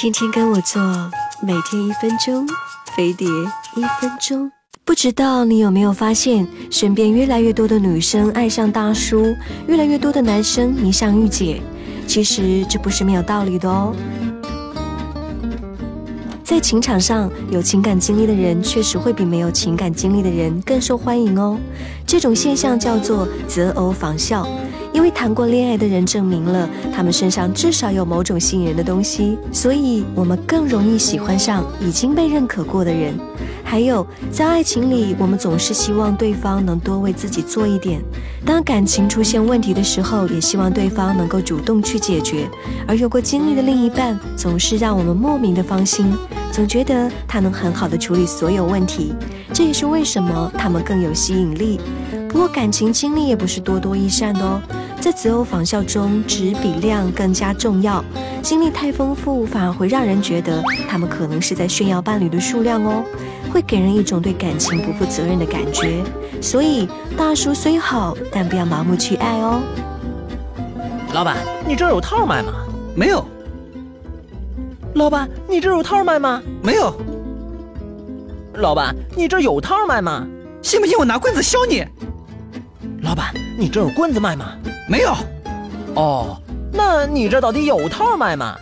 天天跟我做，每天一分钟，飞碟一分钟。不知道你有没有发现，身边越来越多的女生爱上大叔，越来越多的男生迷上御姐。其实这不是没有道理的哦。在情场上，有情感经历的人确实会比没有情感经历的人更受欢迎哦。这种现象叫做择偶仿效。因为谈过恋爱的人证明了，他们身上至少有某种吸引人的东西，所以我们更容易喜欢上已经被认可过的人。还有，在爱情里，我们总是希望对方能多为自己做一点；当感情出现问题的时候，也希望对方能够主动去解决。而有过经历的另一半，总是让我们莫名的放心，总觉得他能很好的处理所有问题。这也是为什么他们更有吸引力。不过，感情经历也不是多多益善的哦。在择偶仿效中，质比量更加重要。经历太丰富，反而会让人觉得他们可能是在炫耀伴侣的数量哦，会给人一种对感情不负责任的感觉。所以，大叔虽好，但不要盲目去爱哦。老板，你这儿有套卖吗？没有。老板，你这儿有套卖吗？没有。老板，你这儿有套卖吗？信不信我拿棍子削你？老板，你这儿有棍子卖吗？没有，哦，那你这到底有套卖吗？